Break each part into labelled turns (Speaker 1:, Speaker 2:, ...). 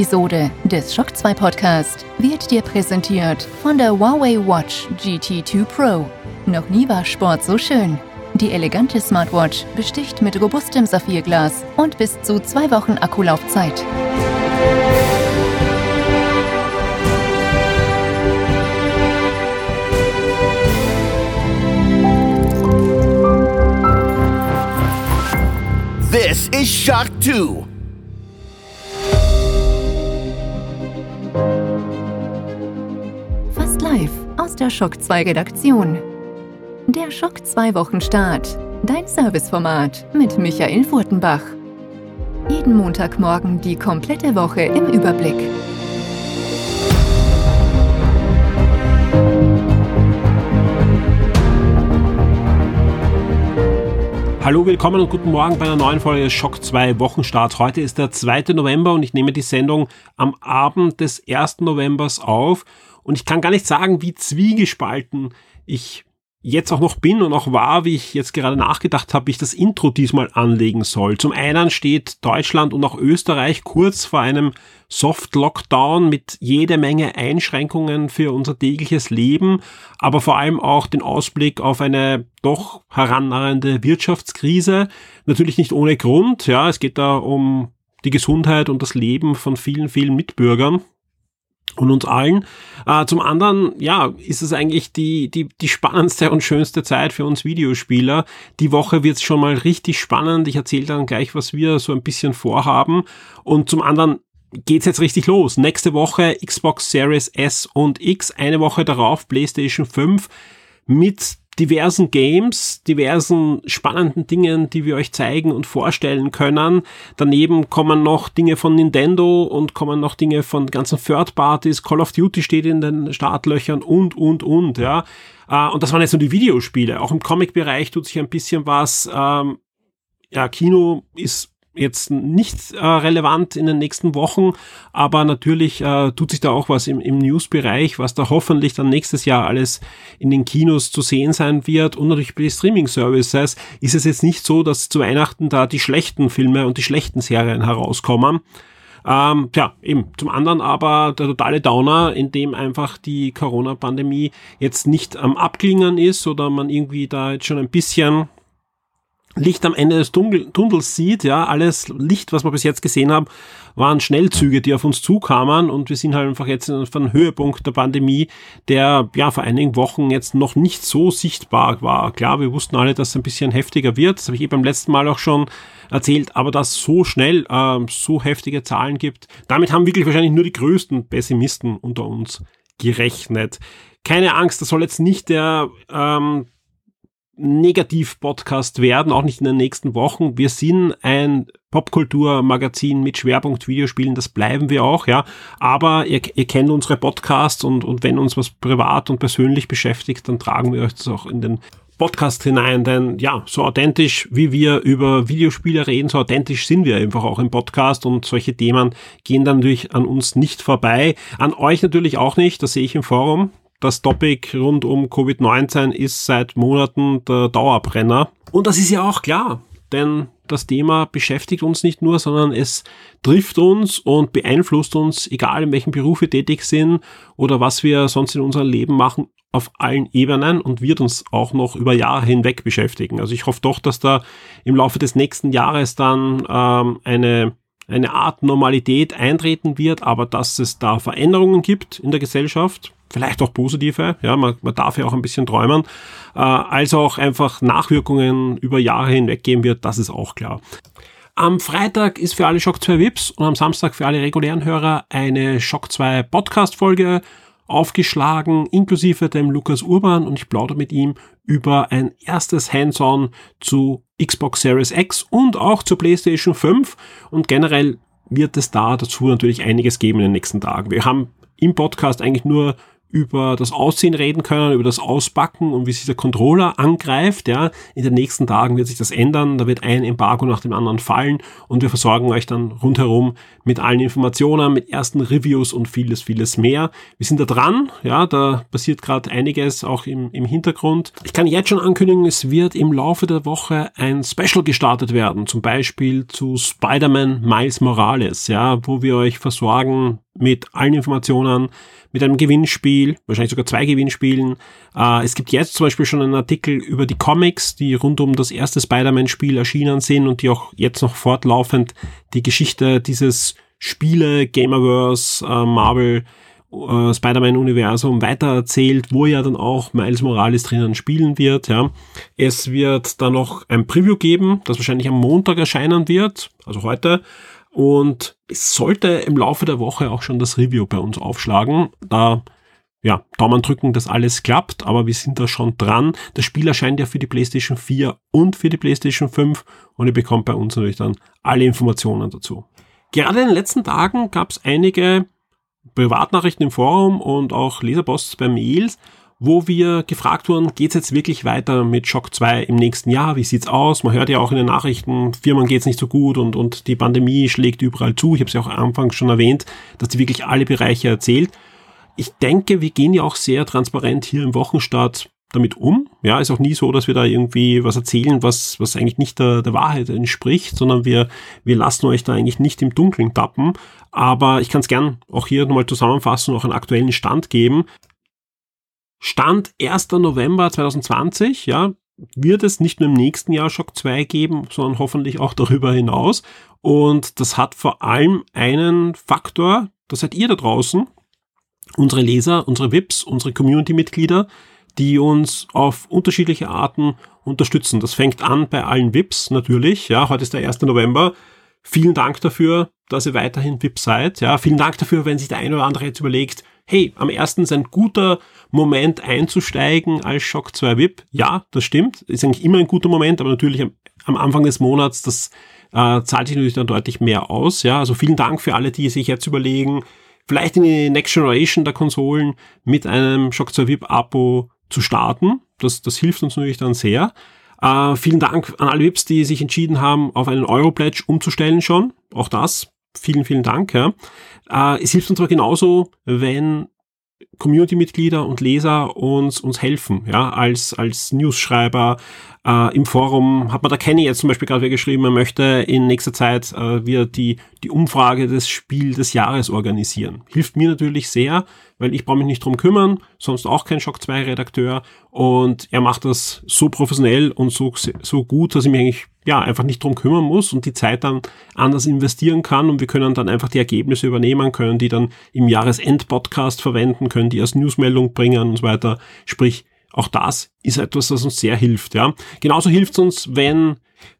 Speaker 1: Episode des Shock 2 Podcast wird dir präsentiert von der Huawei Watch GT2 Pro. Noch nie war Sport so schön. Die elegante Smartwatch besticht mit robustem Saphirglas und bis zu zwei Wochen Akkulaufzeit.
Speaker 2: This is Shock 2.
Speaker 1: aus der Shock 2 Redaktion. Der Schock 2 Wochenstart. Dein Serviceformat mit Michael Furtenbach. Jeden Montagmorgen die komplette Woche im Überblick.
Speaker 3: Hallo, willkommen und guten Morgen bei einer neuen Folge Schock 2 Wochenstart. Heute ist der 2. November und ich nehme die Sendung am Abend des 1. Novembers auf. Und ich kann gar nicht sagen, wie zwiegespalten ich jetzt auch noch bin und auch war, wie ich jetzt gerade nachgedacht habe, wie ich das Intro diesmal anlegen soll. Zum einen steht Deutschland und auch Österreich kurz vor einem Soft-Lockdown mit jede Menge Einschränkungen für unser tägliches Leben, aber vor allem auch den Ausblick auf eine doch herannahende Wirtschaftskrise. Natürlich nicht ohne Grund, ja, es geht da um die Gesundheit und das Leben von vielen, vielen Mitbürgern und uns allen. Äh, zum anderen, ja, ist es eigentlich die, die, die spannendste und schönste Zeit für uns Videospieler. Die Woche wird es schon mal richtig spannend. Ich erzähle dann gleich, was wir so ein bisschen vorhaben. Und zum anderen geht's jetzt richtig los. Nächste Woche Xbox Series S und X, eine Woche darauf PlayStation 5 mit diversen Games, diversen spannenden Dingen, die wir euch zeigen und vorstellen können. Daneben kommen noch Dinge von Nintendo und kommen noch Dinge von ganzen Third Parties. Call of Duty steht in den Startlöchern und, und, und, ja. Äh, und das waren jetzt nur die Videospiele. Auch im Comic-Bereich tut sich ein bisschen was. Ähm, ja, Kino ist jetzt nicht äh, relevant in den nächsten Wochen, aber natürlich äh, tut sich da auch was im, im News-Bereich, was da hoffentlich dann nächstes Jahr alles in den Kinos zu sehen sein wird und natürlich bei den Streaming-Services ist es jetzt nicht so, dass zu Weihnachten da die schlechten Filme und die schlechten Serien herauskommen. Ähm, ja, eben. Zum anderen aber der totale Downer, in dem einfach die Corona-Pandemie jetzt nicht am Abklingen ist oder man irgendwie da jetzt schon ein bisschen Licht am Ende des Tunnels sieht, ja, alles Licht, was wir bis jetzt gesehen haben, waren Schnellzüge, die auf uns zukamen und wir sind halt einfach jetzt auf einem Höhepunkt der Pandemie, der ja vor einigen Wochen jetzt noch nicht so sichtbar war. Klar, wir wussten alle, dass es ein bisschen heftiger wird, das habe ich eh beim letzten Mal auch schon erzählt, aber dass so schnell ähm, so heftige Zahlen gibt, damit haben wirklich wahrscheinlich nur die größten Pessimisten unter uns gerechnet. Keine Angst, das soll jetzt nicht der ähm, Negativ-Podcast werden, auch nicht in den nächsten Wochen. Wir sind ein Popkultur-Magazin mit Schwerpunkt Videospielen, das bleiben wir auch, ja. Aber ihr, ihr kennt unsere Podcasts und, und wenn uns was privat und persönlich beschäftigt, dann tragen wir euch das auch in den Podcast hinein, denn ja, so authentisch wie wir über Videospiele reden, so authentisch sind wir einfach auch im Podcast und solche Themen gehen dann natürlich an uns nicht vorbei, an euch natürlich auch nicht, das sehe ich im Forum, das Topic rund um Covid-19 ist seit Monaten der Dauerbrenner. Und das ist ja auch klar, denn das Thema beschäftigt uns nicht nur, sondern es trifft uns und beeinflusst uns, egal in welchem Beruf wir tätig sind oder was wir sonst in unserem Leben machen, auf allen Ebenen und wird uns auch noch über Jahre hinweg beschäftigen. Also ich hoffe doch, dass da im Laufe des nächsten Jahres dann ähm, eine eine Art Normalität eintreten wird, aber dass es da Veränderungen gibt in der Gesellschaft, vielleicht auch positive, ja, man, man darf ja auch ein bisschen träumen, äh, als auch einfach Nachwirkungen über Jahre hinweg geben wird, das ist auch klar. Am Freitag ist für alle Shock 2 Vips und am Samstag für alle regulären Hörer eine Shock 2 Podcast Folge aufgeschlagen, inklusive dem Lukas Urban und ich plaudere mit ihm über ein erstes Hands-on zu Xbox Series X und auch zur PlayStation 5 und generell wird es da dazu natürlich einiges geben in den nächsten Tagen. Wir haben im Podcast eigentlich nur über das Aussehen reden können, über das Ausbacken und wie sich der Controller angreift. Ja, in den nächsten Tagen wird sich das ändern. Da wird ein Embargo nach dem anderen fallen und wir versorgen euch dann rundherum mit allen Informationen, mit ersten Reviews und vieles, vieles mehr. Wir sind da dran. Ja, da passiert gerade einiges auch im, im Hintergrund. Ich kann jetzt schon ankündigen, es wird im Laufe der Woche ein Special gestartet werden. Zum Beispiel zu Spider-Man Miles Morales. Ja, wo wir euch versorgen mit allen Informationen, mit einem Gewinnspiel, wahrscheinlich sogar zwei Gewinnspielen. Äh, es gibt jetzt zum Beispiel schon einen Artikel über die Comics, die rund um das erste Spider-Man-Spiel erschienen sind und die auch jetzt noch fortlaufend die Geschichte dieses Spiele, Gamerverse, äh, Marvel, äh, Spider-Man-Universum weitererzählt, wo ja dann auch Miles Morales drinnen spielen wird. Ja. Es wird dann noch ein Preview geben, das wahrscheinlich am Montag erscheinen wird, also heute. Und es sollte im Laufe der Woche auch schon das Review bei uns aufschlagen. Da ja, Daumen drücken, dass alles klappt, aber wir sind da schon dran. Das Spiel erscheint ja für die PlayStation 4 und für die PlayStation 5 und ihr bekommt bei uns natürlich dann alle Informationen dazu. Gerade in den letzten Tagen gab es einige Privatnachrichten im Forum und auch Leserposts bei Mails, wo wir gefragt wurden, geht's jetzt wirklich weiter mit Shock 2 im nächsten Jahr? Wie sieht's aus? Man hört ja auch in den Nachrichten, Firmen geht's nicht so gut und, und die Pandemie schlägt überall zu. Ich habe es ja auch am Anfang schon erwähnt, dass die wirklich alle Bereiche erzählt. Ich denke, wir gehen ja auch sehr transparent hier im Wochenstart damit um. Ja, ist auch nie so, dass wir da irgendwie was erzählen, was, was eigentlich nicht der, der Wahrheit entspricht, sondern wir, wir lassen euch da eigentlich nicht im Dunkeln tappen. Aber ich kann es gern auch hier nochmal zusammenfassen, auch einen aktuellen Stand geben. Stand 1. November 2020, ja, wird es nicht nur im nächsten Jahr Shock 2 geben, sondern hoffentlich auch darüber hinaus. Und das hat vor allem einen Faktor, das seid ihr da draußen, unsere Leser, unsere VIPs, unsere Community-Mitglieder, die uns auf unterschiedliche Arten unterstützen. Das fängt an bei allen VIPs natürlich. Ja, heute ist der 1. November. Vielen Dank dafür, dass ihr weiterhin VIP seid. Ja, vielen Dank dafür, wenn sich der eine oder andere jetzt überlegt, hey, am ersten ist ein guter Moment einzusteigen als Shock 2 VIP. Ja, das stimmt. Ist eigentlich immer ein guter Moment, aber natürlich am, am Anfang des Monats, das äh, zahlt sich natürlich dann deutlich mehr aus. Ja, also vielen Dank für alle, die sich jetzt überlegen, vielleicht in die Next Generation der Konsolen mit einem Shock 2 VIP Abo zu starten. Das, das hilft uns natürlich dann sehr. Äh, vielen Dank an alle VIPs, die sich entschieden haben, auf einen Euro-Pledge umzustellen schon. Auch das. Vielen, vielen Dank. Ja. Äh, es hilft uns aber genauso, wenn Community-Mitglieder und Leser uns, uns helfen, ja, als, als News-Schreiber. Äh, Im Forum hat man da Kenny jetzt zum Beispiel gerade geschrieben, er möchte in nächster Zeit äh, wieder die, die Umfrage des Spiel des Jahres organisieren. Hilft mir natürlich sehr, weil ich brauche mich nicht drum kümmern, sonst auch kein Shock 2 Redakteur und er macht das so professionell und so, so gut, dass ich mich eigentlich ja, einfach nicht drum kümmern muss und die Zeit dann anders investieren kann und wir können dann einfach die Ergebnisse übernehmen, können die dann im Jahresend-Podcast verwenden, können die als Newsmeldung bringen und so weiter. Sprich, auch das ist etwas, das uns sehr hilft, ja. Genauso hilft es uns, wenn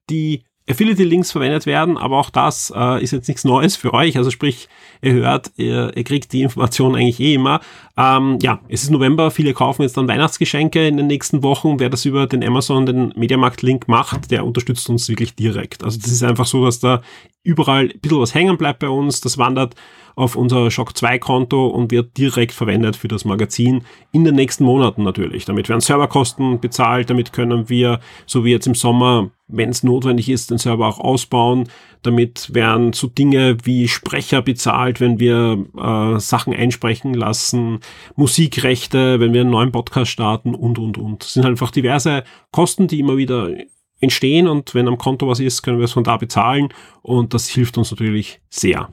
Speaker 3: die Affiliate-Links verwendet werden, aber auch das äh, ist jetzt nichts Neues für euch. Also sprich, ihr hört, ihr, ihr kriegt die Information eigentlich eh immer. Ähm, ja, es ist November, viele kaufen jetzt dann Weihnachtsgeschenke in den nächsten Wochen. Wer das über den Amazon, den Mediamarkt-Link macht, der unterstützt uns wirklich direkt. Also das ist einfach so, dass da überall ein bisschen was hängen bleibt bei uns. Das wandert auf unser Shock 2 Konto und wird direkt verwendet für das Magazin in den nächsten Monaten natürlich. Damit werden Serverkosten bezahlt, damit können wir, so wie jetzt im Sommer, wenn es notwendig ist, den Server auch ausbauen. Damit werden so Dinge wie Sprecher bezahlt, wenn wir äh, Sachen einsprechen lassen, Musikrechte, wenn wir einen neuen Podcast starten und, und, und. Das sind einfach diverse Kosten, die immer wieder entstehen und wenn am Konto was ist, können wir es von da bezahlen und das hilft uns natürlich sehr.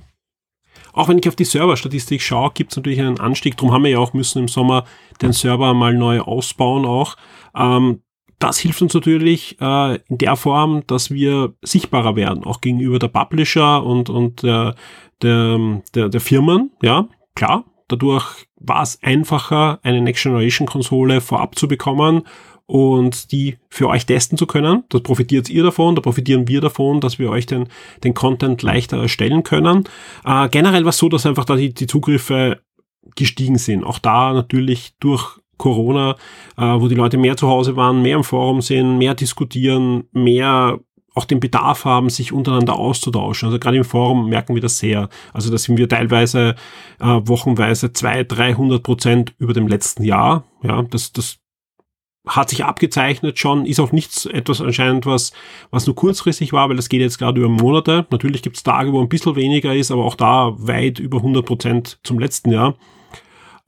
Speaker 3: Auch wenn ich auf die Serverstatistik schaue, gibt es natürlich einen Anstieg. Darum haben wir ja auch müssen im Sommer den Server mal neu ausbauen auch. Ähm, das hilft uns natürlich äh, in der Form, dass wir sichtbarer werden, auch gegenüber der Publisher und, und der, der, der, der Firmen. Ja, klar. Dadurch war es einfacher, eine Next Generation Konsole vorab zu bekommen und die für euch testen zu können. Das profitiert ihr davon, da profitieren wir davon, dass wir euch den, den Content leichter erstellen können. Äh, generell war es so, dass einfach da die, die Zugriffe gestiegen sind. Auch da natürlich durch Corona, äh, wo die Leute mehr zu Hause waren, mehr im Forum sind, mehr diskutieren, mehr auch den Bedarf haben, sich untereinander auszutauschen. Also gerade im Forum merken wir das sehr. Also da sind wir teilweise äh, wochenweise zwei, 300 Prozent über dem letzten Jahr. Ja, das, das hat sich abgezeichnet schon, ist auch nichts etwas anscheinend, was, was nur kurzfristig war, weil das geht jetzt gerade über Monate. Natürlich gibt es Tage, wo ein bisschen weniger ist, aber auch da weit über 100 Prozent zum letzten Jahr.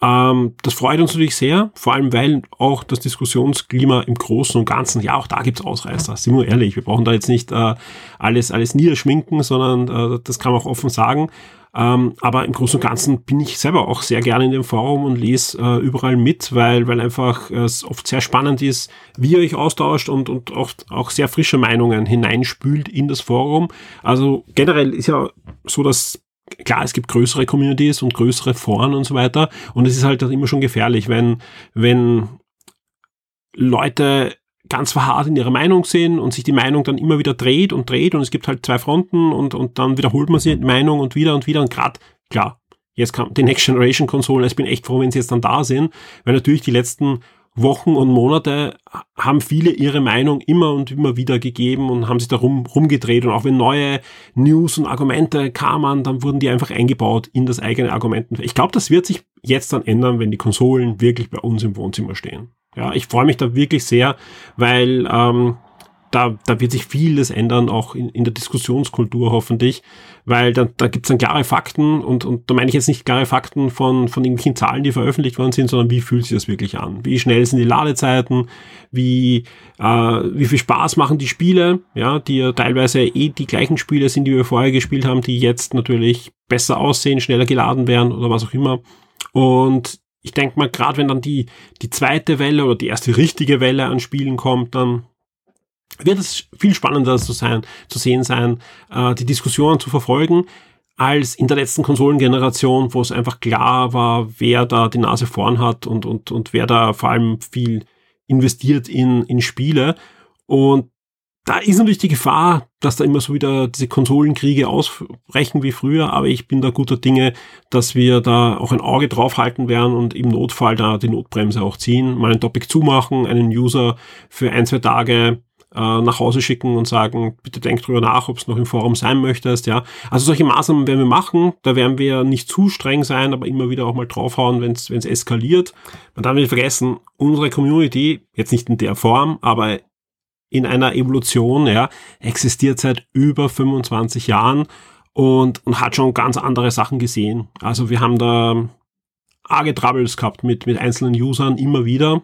Speaker 3: Ähm, das freut uns natürlich sehr, vor allem weil auch das Diskussionsklima im Großen und Ganzen, ja, auch da gibt's Ausreißer, sind wir ehrlich, wir brauchen da jetzt nicht äh, alles, alles niederschminken, sondern äh, das kann man auch offen sagen. Ähm, aber im Großen und Ganzen bin ich selber auch sehr gerne in dem Forum und lese äh, überall mit, weil, weil einfach es oft sehr spannend ist, wie ihr euch austauscht und, und oft auch sehr frische Meinungen hineinspült in das Forum. Also generell ist ja so, dass klar, es gibt größere Communities und größere Foren und so weiter. Und es ist halt immer schon gefährlich, wenn, wenn Leute ganz verharrt in ihrer Meinung sind und sich die Meinung dann immer wieder dreht und dreht und es gibt halt zwei Fronten und, und dann wiederholt man sich die Meinung und wieder und wieder und gerade, klar, jetzt kam die Next Generation Konsolen, ich bin echt froh, wenn sie jetzt dann da sind, weil natürlich die letzten Wochen und Monate haben viele ihre Meinung immer und immer wieder gegeben und haben sich darum rumgedreht und auch wenn neue News und Argumente kamen, dann wurden die einfach eingebaut in das eigene Argumenten. Ich glaube, das wird sich jetzt dann ändern, wenn die Konsolen wirklich bei uns im Wohnzimmer stehen. Ja, ich freue mich da wirklich sehr, weil ähm, da, da wird sich vieles ändern, auch in, in der Diskussionskultur hoffentlich, weil da, da gibt es dann klare Fakten und, und da meine ich jetzt nicht klare Fakten von, von irgendwelchen Zahlen, die veröffentlicht worden sind, sondern wie fühlt sich das wirklich an? Wie schnell sind die Ladezeiten? Wie, äh, wie viel Spaß machen die Spiele? Ja, die ja teilweise eh die gleichen Spiele sind, die wir vorher gespielt haben, die jetzt natürlich besser aussehen, schneller geladen werden oder was auch immer. Und ich denke mal, gerade wenn dann die, die zweite Welle oder die erste richtige Welle an Spielen kommt, dann wird es viel spannender zu sein, zu sehen sein, äh, die Diskussion zu verfolgen, als in der letzten Konsolengeneration, wo es einfach klar war, wer da die Nase vorn hat und, und, und wer da vor allem viel investiert in, in Spiele. Und da ist natürlich die Gefahr, dass da immer so wieder diese Konsolenkriege ausbrechen wie früher, aber ich bin da guter Dinge, dass wir da auch ein Auge drauf halten werden und im Notfall da die Notbremse auch ziehen, mal ein Topic zumachen, einen User für ein, zwei Tage äh, nach Hause schicken und sagen, bitte denk drüber nach, ob es noch im Forum sein möchtest, ja. Also solche Maßnahmen werden wir machen, da werden wir nicht zu streng sein, aber immer wieder auch mal draufhauen, wenn es eskaliert. Man darf nicht vergessen, unsere Community, jetzt nicht in der Form, aber in einer Evolution, ja, existiert seit über 25 Jahren und, und hat schon ganz andere Sachen gesehen. Also wir haben da arge Troubles gehabt mit, mit einzelnen Usern immer wieder.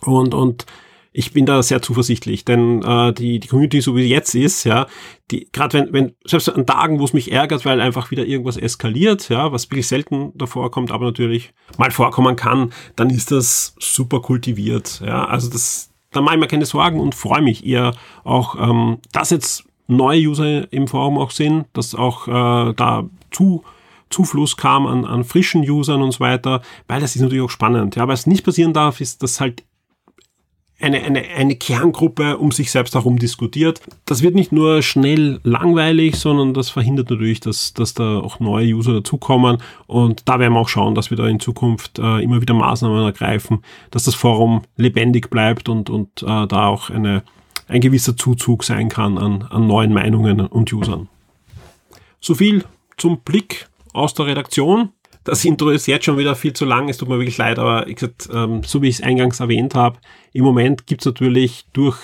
Speaker 3: Und, und ich bin da sehr zuversichtlich, denn äh, die, die Community, so wie sie jetzt ist, ja, die, gerade wenn, wenn, selbst an Tagen, wo es mich ärgert, weil einfach wieder irgendwas eskaliert, ja, was wirklich selten davor kommt, aber natürlich mal vorkommen kann, dann ist das super kultiviert. Ja, also das, da mache ich mir keine Sorgen und freue mich eher auch, ähm, dass jetzt neue User im Forum auch sind, dass auch äh, da zu Zufluss kam an, an frischen Usern und so weiter, weil das ist natürlich auch spannend. Ja, was nicht passieren darf, ist, dass halt eine, eine, eine Kerngruppe um sich selbst herum diskutiert. Das wird nicht nur schnell langweilig, sondern das verhindert natürlich, dass, dass da auch neue User dazukommen. Und da werden wir auch schauen, dass wir da in Zukunft äh, immer wieder Maßnahmen ergreifen, dass das Forum lebendig bleibt und, und äh, da auch eine, ein gewisser Zuzug sein kann an, an neuen Meinungen und Usern. So viel zum Blick aus der Redaktion. Das Intro ist jetzt schon wieder viel zu lang, es tut mir wirklich leid, aber gesagt, ähm, so wie ich es eingangs erwähnt habe, im Moment gibt es natürlich durch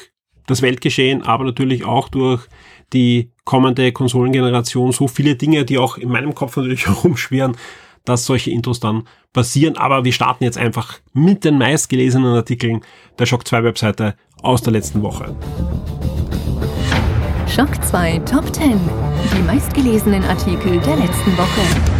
Speaker 3: das Weltgeschehen, aber natürlich auch durch die kommende Konsolengeneration so viele Dinge, die auch in meinem Kopf natürlich herumschwirren, dass solche Intros dann passieren. Aber wir starten jetzt einfach mit den meistgelesenen Artikeln der Shock 2 Webseite aus der letzten Woche.
Speaker 1: Shock 2 Top 10. Die meistgelesenen Artikel der letzten Woche.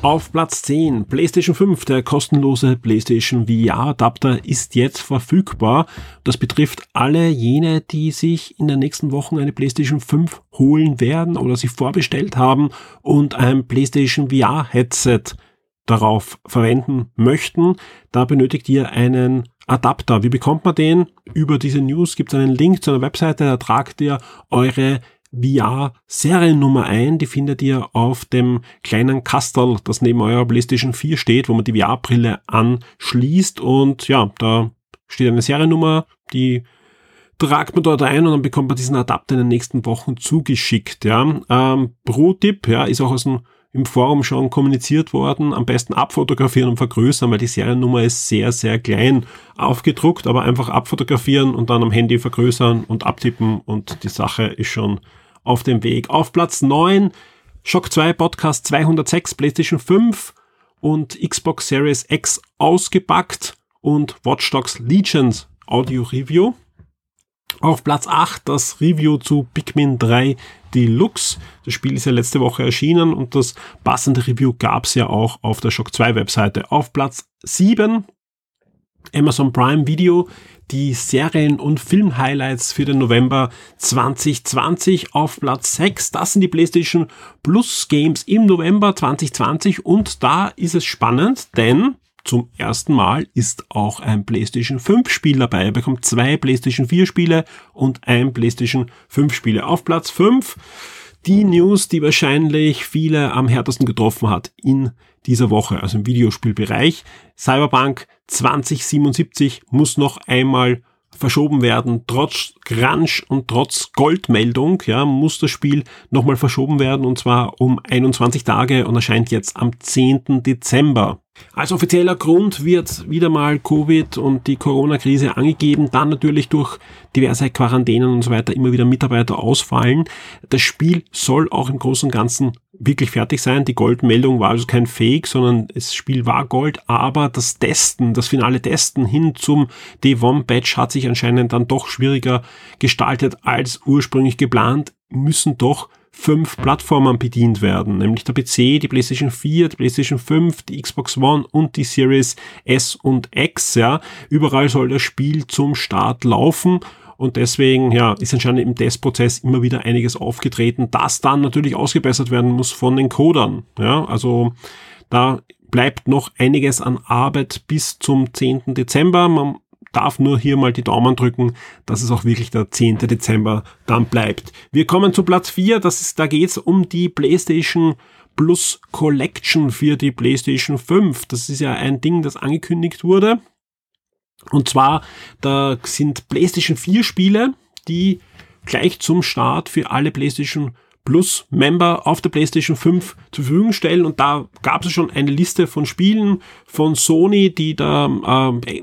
Speaker 3: Auf Platz 10 PlayStation 5, der kostenlose PlayStation VR-Adapter ist jetzt verfügbar. Das betrifft alle jene, die sich in den nächsten Wochen eine PlayStation 5 holen werden oder sie vorbestellt haben und ein PlayStation VR-Headset darauf verwenden möchten. Da benötigt ihr einen Adapter. Wie bekommt man den? Über diese News gibt es einen Link zu einer Webseite, da tragt ihr eure VR-Seriennummer ein. Die findet ihr auf dem kleinen Kastel, das neben eurer PlayStation 4 steht, wo man die VR-Brille anschließt. Und ja, da steht eine Seriennummer, die tragt man dort ein und dann bekommt man diesen Adapter in den nächsten Wochen zugeschickt. Ja. Ähm, Pro-Tipp, ja, ist auch aus dem, im Forum schon kommuniziert worden, am besten abfotografieren und vergrößern, weil die Seriennummer ist sehr, sehr klein aufgedruckt, aber einfach abfotografieren und dann am Handy vergrößern und abtippen und die Sache ist schon auf dem Weg. Auf Platz 9 Shock 2 Podcast 206, PlayStation 5 und Xbox Series X ausgepackt und Watch Dogs Legions Audio Review. Auf Platz 8 das Review zu Pikmin 3 Deluxe. Das Spiel ist ja letzte Woche erschienen und das passende Review gab es ja auch auf der Shock 2 Webseite. Auf Platz 7 Amazon Prime Video die Serien- und Film-Highlights für den November 2020 auf Platz 6. Das sind die PlayStation Plus Games im November 2020 und da ist es spannend, denn zum ersten Mal ist auch ein PlayStation 5 Spiel dabei. Er bekommt zwei PlayStation 4 Spiele und ein PlayStation 5 Spiele. Auf Platz 5 die News, die wahrscheinlich viele am härtesten getroffen hat in dieser Woche, also im Videospielbereich. Cyberpunk 2077 muss noch einmal verschoben werden. Trotz Crunch und trotz Goldmeldung ja, muss das Spiel nochmal verschoben werden und zwar um 21 Tage und erscheint jetzt am 10. Dezember. Als offizieller Grund wird wieder mal Covid und die Corona-Krise angegeben, dann natürlich durch diverse Quarantänen und so weiter immer wieder Mitarbeiter ausfallen. Das Spiel soll auch im Großen und Ganzen wirklich fertig sein. Die Goldmeldung war also kein Fake, sondern das Spiel war Gold, aber das Testen, das finale Testen hin zum D1-Batch hat sich anscheinend dann doch schwieriger gestaltet als ursprünglich geplant, müssen doch fünf Plattformen bedient werden, nämlich der PC, die PlayStation 4, die PlayStation 5, die Xbox One und die Series S und X, ja. Überall soll das Spiel zum Start laufen und deswegen ja, ist anscheinend im Testprozess immer wieder einiges aufgetreten, das dann natürlich ausgebessert werden muss von den Codern. Ja, also da bleibt noch einiges an Arbeit bis zum 10. Dezember. Man darf nur hier mal die Daumen drücken, dass es auch wirklich der 10. Dezember dann bleibt. Wir kommen zu Platz 4, das ist, da geht's um die PlayStation Plus Collection für die PlayStation 5. Das ist ja ein Ding, das angekündigt wurde. Und zwar, da sind PlayStation 4 Spiele, die gleich zum Start für alle PlayStation Plus Member auf der PlayStation 5 zur Verfügung stellen. Und da gab es schon eine Liste von Spielen von Sony, die da äh,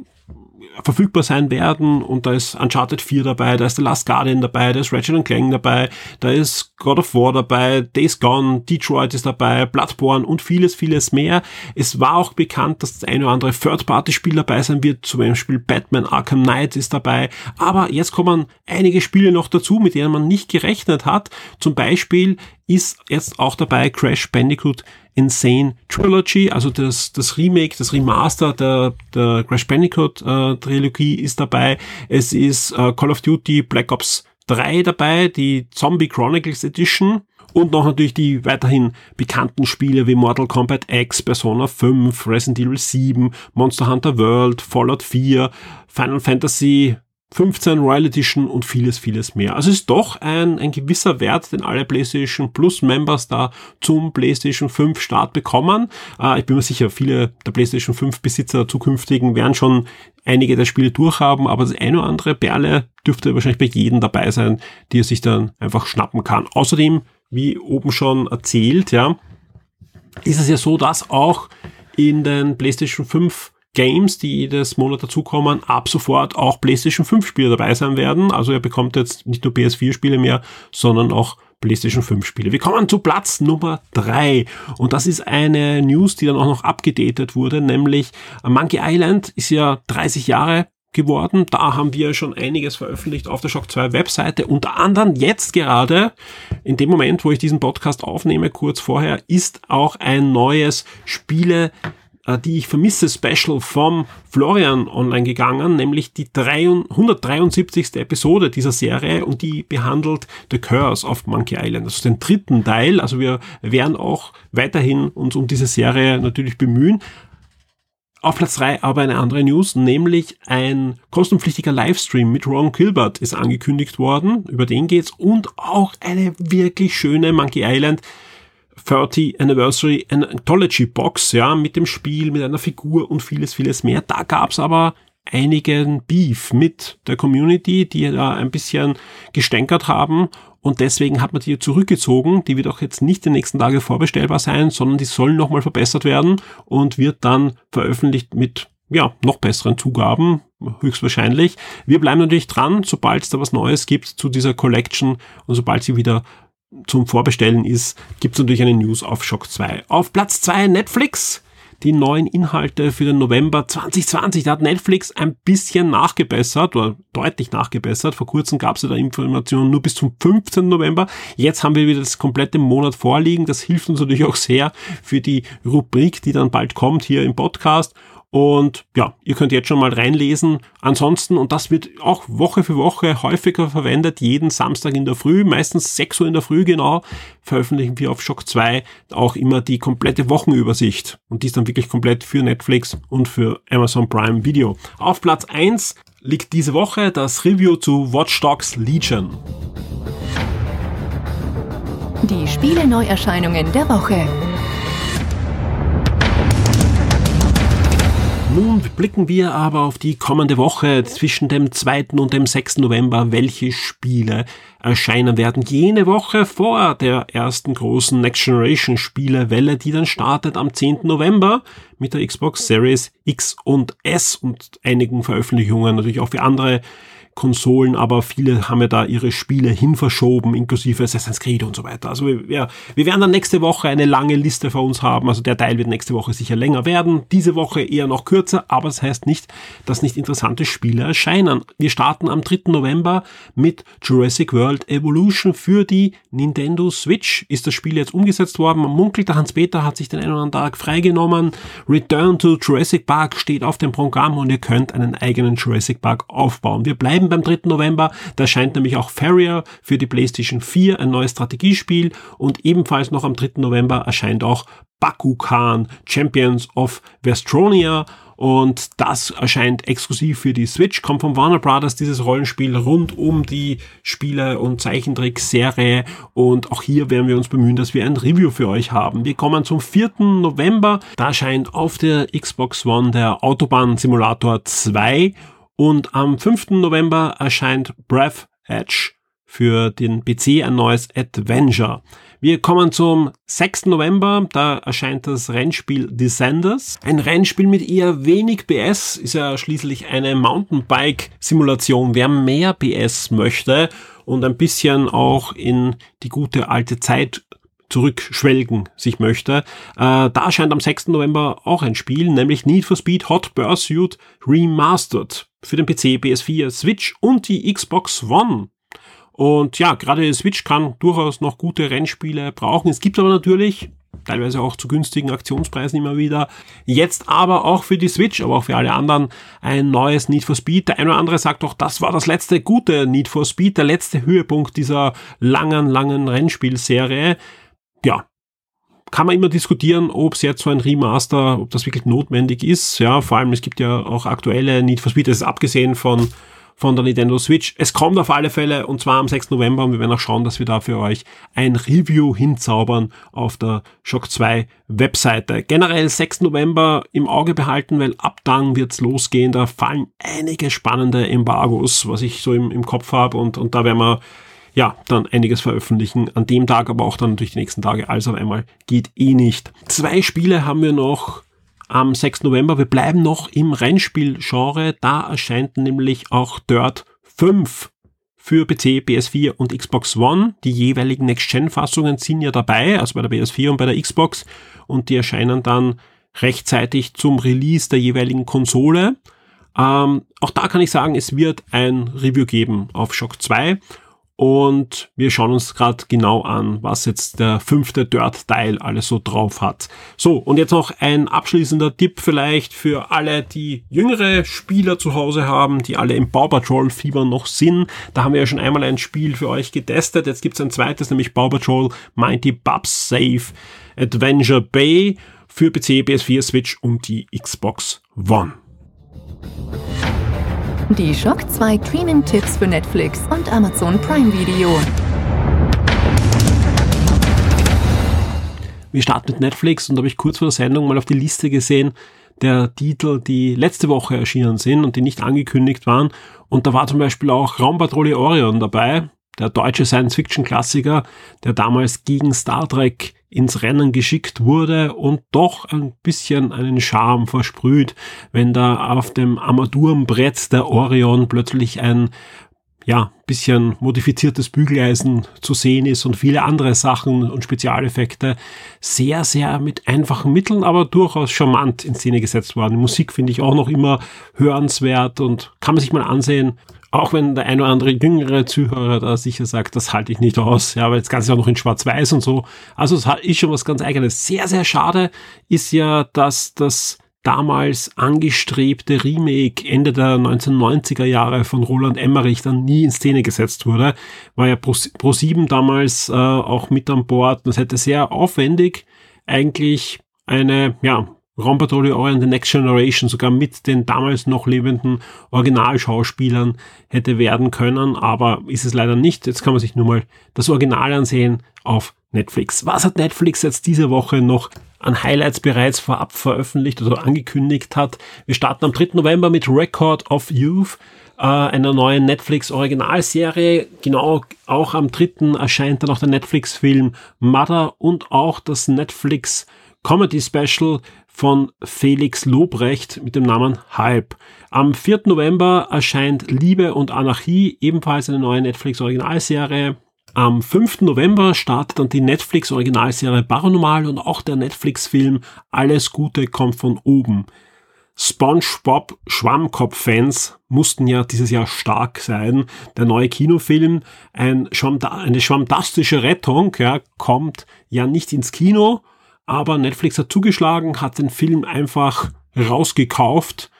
Speaker 3: verfügbar sein werden und da ist Uncharted 4 dabei, da ist The Last Guardian dabei, da ist Ratchet Clank dabei, da ist God of War dabei, Days Gone, Detroit ist dabei, Bloodborne und vieles, vieles mehr. Es war auch bekannt, dass das eine oder andere Third-Party-Spiel dabei sein wird, zum Beispiel Batman Arkham Knight ist dabei, aber jetzt kommen einige Spiele noch dazu, mit denen man nicht gerechnet hat. Zum Beispiel ist jetzt auch dabei Crash Bandicoot Insane Trilogy, also das, das Remake, das Remaster der, der Crash Bandicoot äh, Trilogie ist dabei. Es ist äh, Call of Duty Black Ops 3 dabei, die Zombie Chronicles Edition und noch natürlich die weiterhin bekannten Spiele wie Mortal Kombat X, Persona 5, Resident Evil 7, Monster Hunter World, Fallout 4, Final Fantasy 15 Royal Edition und vieles, vieles mehr. Also es ist doch ein, ein gewisser Wert, den alle PlayStation Plus Members da zum PlayStation 5 Start bekommen. Äh, ich bin mir sicher, viele der PlayStation 5 Besitzer zukünftigen werden schon einige der Spiele durchhaben, aber das eine oder andere Perle dürfte wahrscheinlich bei jedem dabei sein, die er sich dann einfach schnappen kann. Außerdem, wie oben schon erzählt, ja, ist es ja so, dass auch in den PlayStation 5 Games, die jedes Monat dazukommen, ab sofort auch PlayStation 5 Spiele dabei sein werden. Also er bekommt jetzt nicht nur PS4 Spiele mehr, sondern auch PlayStation 5 Spiele. Wir kommen zu Platz Nummer 3 und das ist eine News, die dann auch noch abgedatet wurde, nämlich Monkey Island ist ja 30 Jahre geworden. Da haben wir schon einiges veröffentlicht auf der Shock 2 Webseite. Unter anderem jetzt gerade, in dem Moment, wo ich diesen Podcast aufnehme, kurz vorher, ist auch ein neues Spiele die ich vermisse Special vom Florian online gegangen, nämlich die 173. Episode dieser Serie und die behandelt The Curse of Monkey Island, also den dritten Teil. Also wir werden auch weiterhin uns um diese Serie natürlich bemühen. Auf Platz 3 aber eine andere News, nämlich ein kostenpflichtiger Livestream mit Ron Gilbert ist angekündigt worden. Über den geht's und auch eine wirklich schöne Monkey Island 30 Anniversary Anthology Box, ja, mit dem Spiel, mit einer Figur und vieles, vieles mehr. Da gab's aber einigen Beef mit der Community, die da ein bisschen gestänkert haben und deswegen hat man die zurückgezogen. Die wird auch jetzt nicht die nächsten Tage vorbestellbar sein, sondern die sollen nochmal verbessert werden und wird dann veröffentlicht mit ja, noch besseren Zugaben, höchstwahrscheinlich. Wir bleiben natürlich dran, sobald es da was Neues gibt zu dieser Collection und sobald sie wieder zum Vorbestellen ist, gibt es natürlich eine News auf Shock 2. Auf Platz 2 Netflix die neuen Inhalte für den November 2020. Da hat Netflix ein bisschen nachgebessert oder deutlich nachgebessert. Vor kurzem gab es ja da Informationen nur bis zum 15. November. Jetzt haben wir wieder das komplette Monat vorliegen. Das hilft uns natürlich auch sehr für die Rubrik, die dann bald kommt hier im Podcast. Und ja, ihr könnt jetzt schon mal reinlesen. Ansonsten, und das wird auch Woche für Woche häufiger verwendet, jeden Samstag in der Früh, meistens 6 Uhr in der Früh genau, veröffentlichen wir auf Shock 2 auch immer die komplette Wochenübersicht. Und die ist dann wirklich komplett für Netflix und für Amazon Prime Video. Auf Platz 1 liegt diese Woche das Review zu Watch Dogs Legion.
Speaker 1: Die Spiele-Neuerscheinungen der Woche.
Speaker 3: Nun blicken wir aber auf die kommende Woche zwischen dem 2. und dem 6. November, welche Spiele erscheinen werden. Jene Woche vor der ersten großen Next Generation Spielewelle, die dann startet am 10. November mit der Xbox Series X und S und einigen Veröffentlichungen natürlich auch für andere Konsolen, aber viele haben ja da ihre Spiele hinverschoben, inklusive Assassin's Creed und so weiter. Also wir, ja, wir werden dann nächste Woche eine lange Liste vor uns haben. Also der Teil wird nächste Woche sicher länger werden. Diese Woche eher noch kürzer, aber das heißt nicht, dass nicht interessante Spiele erscheinen. Wir starten am 3. November mit Jurassic World Evolution für die Nintendo Switch. Ist das Spiel jetzt umgesetzt worden? Man munkelt, Hans-Peter hat sich den einen oder anderen Tag freigenommen. Return to Jurassic Park steht auf dem Programm und ihr könnt einen eigenen Jurassic Park aufbauen. Wir bleiben beim 3. November. Da erscheint nämlich auch Farrier für die PlayStation 4, ein neues Strategiespiel. Und ebenfalls noch am 3. November erscheint auch Bakukan Champions of Vestronia und das erscheint exklusiv für die Switch, kommt von Warner Brothers, dieses Rollenspiel rund um die Spiele- und Zeichentrickserie und auch hier werden wir uns bemühen, dass wir ein Review für euch haben. Wir kommen zum 4. November, da erscheint auf der Xbox One der Autobahn Simulator 2 und am 5. November erscheint Breath Edge für den PC ein neues Adventure. Wir kommen zum 6. November, da erscheint das Rennspiel Descenders. Ein Rennspiel mit eher wenig PS, ist ja schließlich eine Mountainbike-Simulation. Wer mehr PS möchte und ein bisschen auch in die gute alte Zeit zurückschwelgen sich möchte. Äh, da erscheint am 6. November auch ein Spiel, nämlich Need for Speed Hot Pursuit Remastered für den PC, PS4, Switch und die Xbox One. Und ja, gerade Switch kann durchaus noch gute Rennspiele brauchen. Es gibt aber natürlich teilweise auch zu günstigen Aktionspreisen immer wieder. Jetzt aber auch für die Switch, aber auch für alle anderen ein neues Need for Speed. Der eine oder andere sagt doch, das war das letzte gute Need for Speed, der letzte Höhepunkt dieser langen, langen Rennspielserie. Ja, kann man immer diskutieren, ob es jetzt so ein Remaster, ob das wirklich notwendig ist. Ja, vor allem es gibt ja auch aktuelle Need for Speed, das ist abgesehen von von der Nintendo Switch. Es kommt auf alle Fälle und zwar am 6. November und wir werden auch schauen, dass wir da für euch ein Review hinzaubern auf der Shock 2 Webseite. Generell 6. November im Auge behalten, weil ab dann wird's losgehen. Da fallen einige spannende Embargos, was ich so im, im Kopf habe und, und da werden wir ja, dann einiges veröffentlichen. An dem Tag, aber auch dann durch die nächsten Tage. Alles auf einmal geht eh nicht. Zwei Spiele haben wir noch am 6. November. Wir bleiben noch im Rennspiel-Genre. Da erscheint nämlich auch Dirt 5 für PC, PS4 und Xbox One. Die jeweiligen Next-Gen-Fassungen sind ja dabei, also bei der PS4 und bei der Xbox. Und die erscheinen dann rechtzeitig zum Release der jeweiligen Konsole. Ähm, auch da kann ich sagen, es wird ein Review geben auf Shock 2 und wir schauen uns gerade genau an, was jetzt der fünfte Dirt-Teil alles so drauf hat. So, und jetzt noch ein abschließender Tipp vielleicht für alle, die jüngere Spieler zu Hause haben, die alle im Paw Patrol Fieber noch sind. Da haben wir ja schon einmal ein Spiel für euch getestet. Jetzt gibt's ein zweites, nämlich Paw Patrol Mighty Bubs Safe Adventure Bay für PC, PS4, Switch und die Xbox One.
Speaker 1: Die Shock 2 Streaming-Tipps für Netflix und Amazon Prime Video.
Speaker 3: Wir starten mit Netflix und habe ich kurz vor der Sendung mal auf die Liste gesehen. der Titel, die letzte Woche erschienen sind und die nicht angekündigt waren. Und da war zum Beispiel auch Raumpatrouille Orion dabei, der deutsche Science-Fiction-Klassiker, der damals gegen Star Trek ins Rennen geschickt wurde und doch ein bisschen einen Charme versprüht, wenn da auf dem Armaturenbrett der Orion plötzlich ein ja, bisschen modifiziertes Bügeleisen zu sehen ist und viele andere Sachen und Spezialeffekte sehr, sehr mit einfachen Mitteln, aber durchaus charmant in Szene gesetzt worden. Die Musik finde ich auch noch immer hörenswert und kann man sich mal ansehen. Auch wenn der ein oder andere jüngere Zuhörer da sicher sagt, das halte ich nicht aus, ja, weil das Ganze ist auch noch in Schwarz-Weiß und so. Also es ist schon was ganz eigenes. Sehr, sehr schade ist ja, dass das damals angestrebte Remake Ende der 1990er Jahre von Roland Emmerich dann nie in Szene gesetzt wurde. War ja Pro7 damals äh, auch mit an Bord. Das hätte sehr aufwendig eigentlich eine, ja, Raumpatrouille Orient The Next Generation sogar mit den damals noch lebenden Originalschauspielern hätte werden können, aber ist es leider nicht. Jetzt kann man sich nur mal das Original ansehen auf Netflix. Was hat Netflix jetzt diese Woche noch an Highlights bereits vorab veröffentlicht oder angekündigt hat? Wir starten am 3. November mit Record of Youth, äh, einer neuen Netflix-Originalserie. Genau, auch am 3. erscheint dann auch der Netflix-Film Mother und auch das Netflix Comedy Special von Felix Lobrecht mit dem Namen Hype. Am 4. November erscheint Liebe und Anarchie, ebenfalls eine neue Netflix-Originalserie. Am 5. November startet dann die Netflix-Originalserie Paranormal und auch der Netflix-Film Alles Gute kommt von oben. SpongeBob Schwammkopf-Fans mussten ja dieses Jahr stark sein. Der neue Kinofilm, ein Schwamm, eine schwammtastische Rettung, ja, kommt ja nicht ins Kino, aber Netflix hat zugeschlagen, hat den Film einfach rausgekauft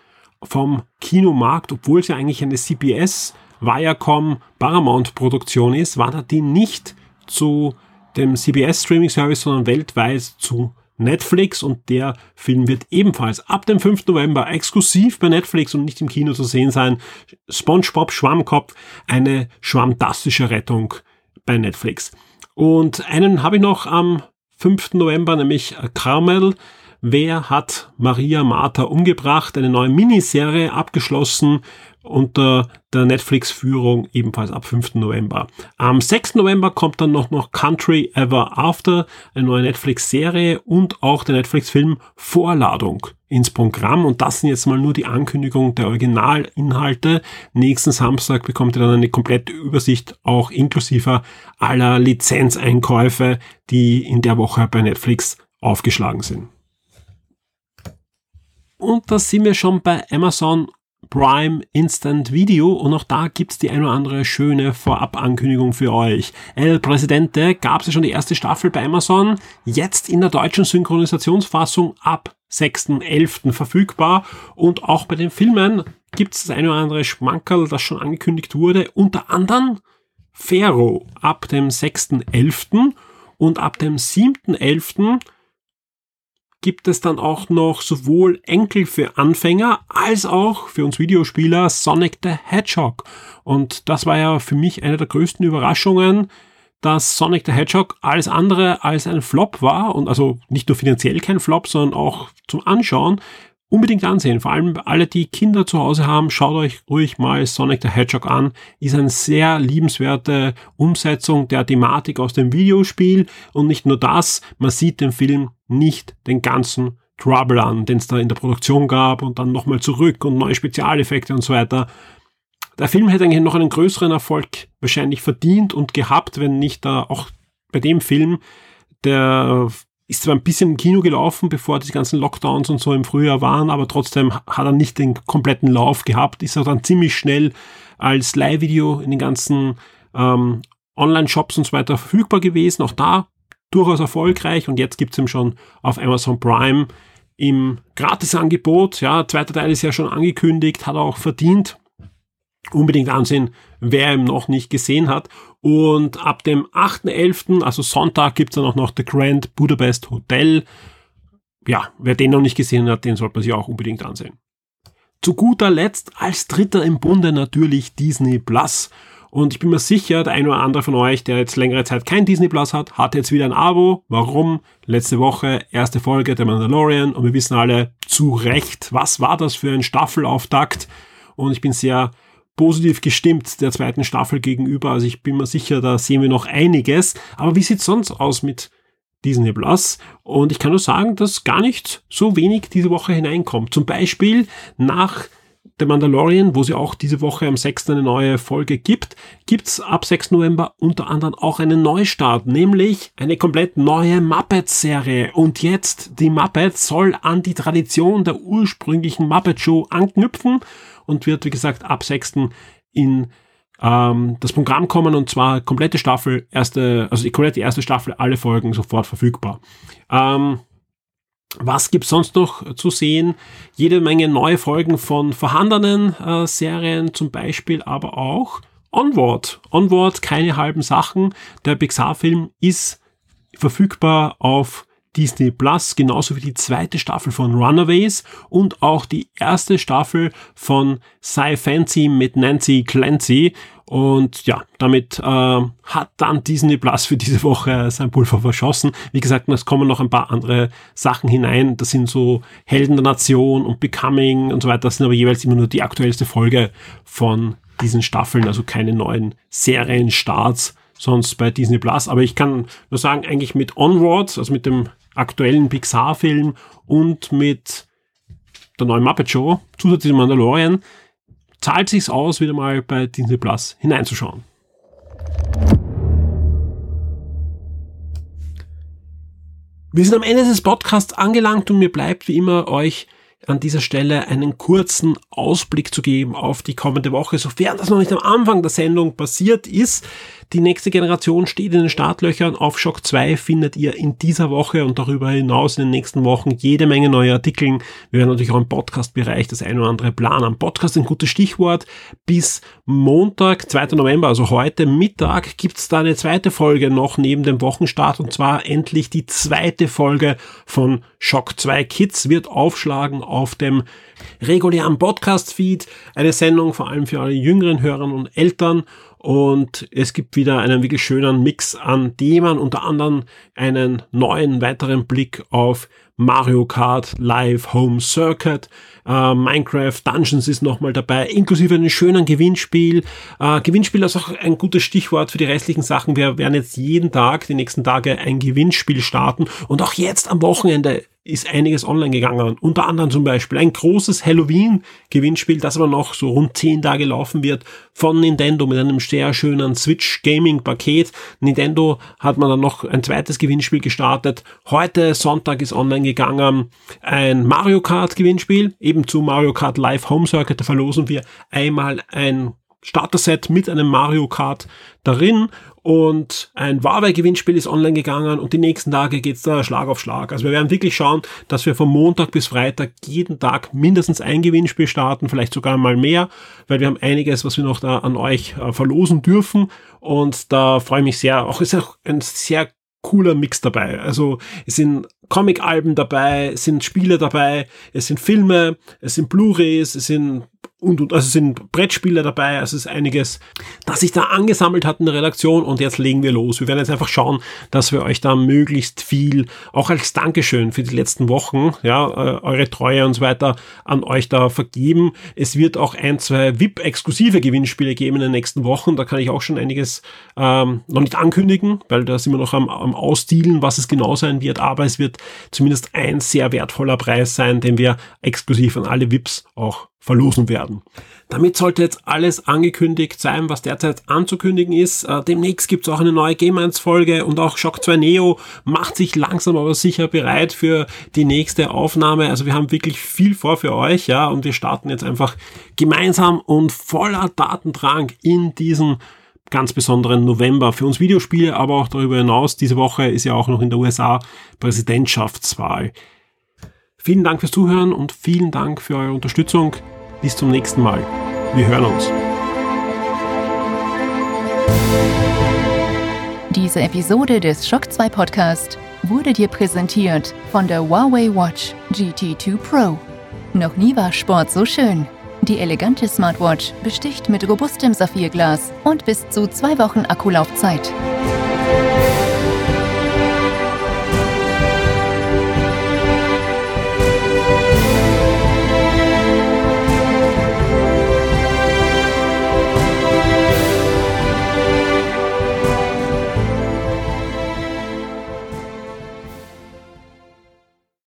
Speaker 3: vom Kinomarkt, obwohl es ja eigentlich eine CBS Viacom Paramount Produktion ist, wandert die nicht zu dem CBS Streaming Service, sondern weltweit zu Netflix und der Film wird ebenfalls ab dem 5. November exklusiv bei Netflix und nicht im Kino zu sehen sein. SpongeBob Schwammkopf, eine schwammtastische Rettung bei Netflix. Und einen habe ich noch am 5. November, nämlich Carmel. Wer hat Maria Martha umgebracht? Eine neue Miniserie abgeschlossen unter der Netflix-Führung ebenfalls ab 5. November. Am 6. November kommt dann noch, noch Country Ever After, eine neue Netflix-Serie und auch der Netflix-Film Vorladung ins Programm. Und das sind jetzt mal nur die Ankündigung der Originalinhalte. Nächsten Samstag bekommt ihr dann eine komplette Übersicht, auch inklusive aller Lizenzeinkäufe, die in der Woche bei Netflix aufgeschlagen sind. Und da sind wir schon bei Amazon Prime Instant Video und auch da gibt's die ein oder andere schöne Vorabankündigung für euch. El Presidente gab's ja schon die erste Staffel bei Amazon, jetzt in der deutschen Synchronisationsfassung ab 6.11. verfügbar und auch bei den Filmen gibt's das ein oder andere Schmankerl, das schon angekündigt wurde, unter anderem Pharaoh ab dem 6.11. und ab dem 7.11 gibt es dann auch noch sowohl Enkel für Anfänger als auch für uns Videospieler Sonic the Hedgehog. Und das war ja für mich eine der größten Überraschungen, dass Sonic the Hedgehog alles andere als ein Flop war und also nicht nur finanziell kein Flop, sondern auch zum Anschauen, unbedingt ansehen. Vor allem alle, die Kinder zu Hause haben, schaut euch ruhig mal Sonic the Hedgehog an. Ist eine sehr liebenswerte Umsetzung der Thematik aus dem Videospiel. Und nicht nur das, man sieht den Film nicht den ganzen Trouble an, den es da in der Produktion gab und dann nochmal zurück und neue Spezialeffekte und so weiter. Der Film hätte eigentlich noch einen größeren Erfolg wahrscheinlich verdient und gehabt, wenn nicht da auch bei dem Film der ist zwar ein bisschen im Kino gelaufen, bevor die ganzen Lockdowns und so im Frühjahr waren, aber trotzdem hat er nicht den kompletten Lauf gehabt, ist er dann ziemlich schnell als Leihvideo in den ganzen ähm, Online-Shops und so weiter verfügbar gewesen. Auch da durchaus erfolgreich und jetzt gibt's ihn schon auf Amazon Prime im Gratisangebot. Ja, zweiter Teil ist ja schon angekündigt, hat er auch verdient unbedingt ansehen, wer ihn noch nicht gesehen hat. Und ab dem 8.11., also Sonntag, gibt's dann auch noch The Grand Budapest Hotel. Ja, wer den noch nicht gesehen hat, den sollte man sich auch unbedingt ansehen. Zu guter Letzt als Dritter im Bunde natürlich Disney Plus. Und ich bin mir sicher, der eine oder andere von euch, der jetzt längere Zeit kein Disney Plus hat, hat jetzt wieder ein Abo. Warum? Letzte Woche, erste Folge der Mandalorian und wir wissen alle zu Recht, was war das für ein Staffelauftakt. Und ich bin sehr positiv gestimmt der zweiten Staffel gegenüber. Also ich bin mir sicher, da sehen wir noch einiges. Aber wie sieht's sonst aus mit Disney Plus? Und ich kann nur sagen, dass gar nicht so wenig diese Woche hineinkommt. Zum Beispiel nach The Mandalorian, wo sie auch diese Woche am 6. eine neue Folge gibt, gibt's ab 6. November unter anderem auch einen Neustart, nämlich eine komplett neue Muppets-Serie. Und jetzt, die Muppets soll an die Tradition der ursprünglichen Muppet-Show anknüpfen und wird, wie gesagt, ab 6. in ähm, das Programm kommen und zwar komplette Staffel, erste, also die komplette erste Staffel, alle Folgen sofort verfügbar. Ähm, was gibt's sonst noch zu sehen? Jede Menge neue Folgen von vorhandenen äh, Serien, zum Beispiel aber auch Onward. Onward, keine halben Sachen. Der Pixar-Film ist verfügbar auf Disney Plus, genauso wie die zweite Staffel von Runaways und auch die erste Staffel von Sci Fancy mit Nancy Clancy. Und ja, damit äh, hat dann Disney Plus für diese Woche sein Pulver verschossen. Wie gesagt, es kommen noch ein paar andere Sachen hinein. Das sind so Helden der Nation und Becoming und so weiter. Das sind aber jeweils immer nur die aktuellste Folge von diesen Staffeln, also keine neuen Serienstarts sonst bei Disney Plus. Aber ich kann nur sagen, eigentlich mit Onward, also mit dem aktuellen Pixar-Film und mit der neuen Muppet Show, zusätzlich Mandalorian, zahlt sich's aus, wieder mal bei Disney Plus hineinzuschauen. Wir sind am Ende des Podcasts angelangt und mir bleibt wie immer euch an dieser Stelle einen kurzen Ausblick zu geben auf die kommende Woche, sofern das noch nicht am Anfang der Sendung passiert ist. Die nächste Generation steht in den Startlöchern. Auf Shock 2 findet ihr in dieser Woche und darüber hinaus in den nächsten Wochen jede Menge neue Artikel. Wir werden natürlich auch im Podcast-Bereich das ein oder andere planen. Podcast ein gutes Stichwort. Bis Montag, 2. November, also heute Mittag, gibt's da eine zweite Folge noch neben dem Wochenstart und zwar endlich die zweite Folge von Shock 2 Kids wird aufschlagen auf dem regulären Podcast-Feed. Eine Sendung vor allem für alle jüngeren Hörern und Eltern und es gibt wieder einen wirklich schönen Mix an Themen, unter anderem einen neuen weiteren Blick auf Mario Kart Live Home Circuit, äh, Minecraft Dungeons ist nochmal dabei, inklusive einem schönen Gewinnspiel. Äh, Gewinnspiel ist auch ein gutes Stichwort für die restlichen Sachen. Wir werden jetzt jeden Tag, die nächsten Tage, ein Gewinnspiel starten und auch jetzt am Wochenende ist einiges online gegangen. Unter anderem zum Beispiel ein großes Halloween-Gewinnspiel, das aber noch so rund zehn Tage laufen wird von Nintendo mit einem sehr schönen Switch Gaming-Paket. Nintendo hat man dann noch ein zweites Gewinnspiel gestartet. Heute Sonntag ist online gegangen ein Mario Kart Gewinnspiel, eben zu Mario Kart Live Home Circuit. Da verlosen wir einmal ein Starter-Set mit einem Mario Kart darin und ein Huawei-Gewinnspiel ist online gegangen und die nächsten Tage geht's da Schlag auf Schlag. Also wir werden wirklich schauen, dass wir von Montag bis Freitag jeden Tag mindestens ein Gewinnspiel starten, vielleicht sogar mal mehr, weil wir haben einiges, was wir noch da an euch äh, verlosen dürfen und da freue ich mich sehr. Auch ist auch ein sehr cooler Mix dabei. Also es sind Comic-Alben dabei, es sind Spiele dabei, es sind Filme, es sind Blu-rays, es sind und, und also sind Brettspiele dabei, also es ist einiges, das sich da angesammelt hat in der Redaktion und jetzt legen wir los. Wir werden jetzt einfach schauen, dass wir euch da möglichst viel, auch als Dankeschön für die letzten Wochen, ja, äh, eure Treue und so weiter an euch da vergeben. Es wird auch ein, zwei VIP-exklusive Gewinnspiele geben in den nächsten Wochen. Da kann ich auch schon einiges ähm, noch nicht ankündigen, weil da sind wir noch am, am Ausdealen, was es genau sein wird, aber es wird zumindest ein sehr wertvoller Preis sein, den wir exklusiv an alle VIPs auch verlosen werden. Damit sollte jetzt alles angekündigt sein, was derzeit anzukündigen ist. Äh, demnächst gibt es auch eine neue Game 1 Folge und auch Shock 2 Neo macht sich langsam aber sicher bereit für die nächste Aufnahme. Also wir haben wirklich viel vor für euch, ja, und wir starten jetzt einfach gemeinsam und voller Datendrang in diesen ganz besonderen November für uns Videospiele, aber auch darüber hinaus. Diese Woche ist ja auch noch in der USA Präsidentschaftswahl. Vielen Dank fürs Zuhören und vielen Dank für eure Unterstützung. Bis zum nächsten Mal. Wir hören uns.
Speaker 1: Diese Episode des Shock 2 Podcast wurde dir präsentiert von der Huawei Watch GT2 Pro. Noch nie war Sport so schön. Die elegante Smartwatch besticht mit robustem Saphirglas und bis zu zwei Wochen Akkulaufzeit.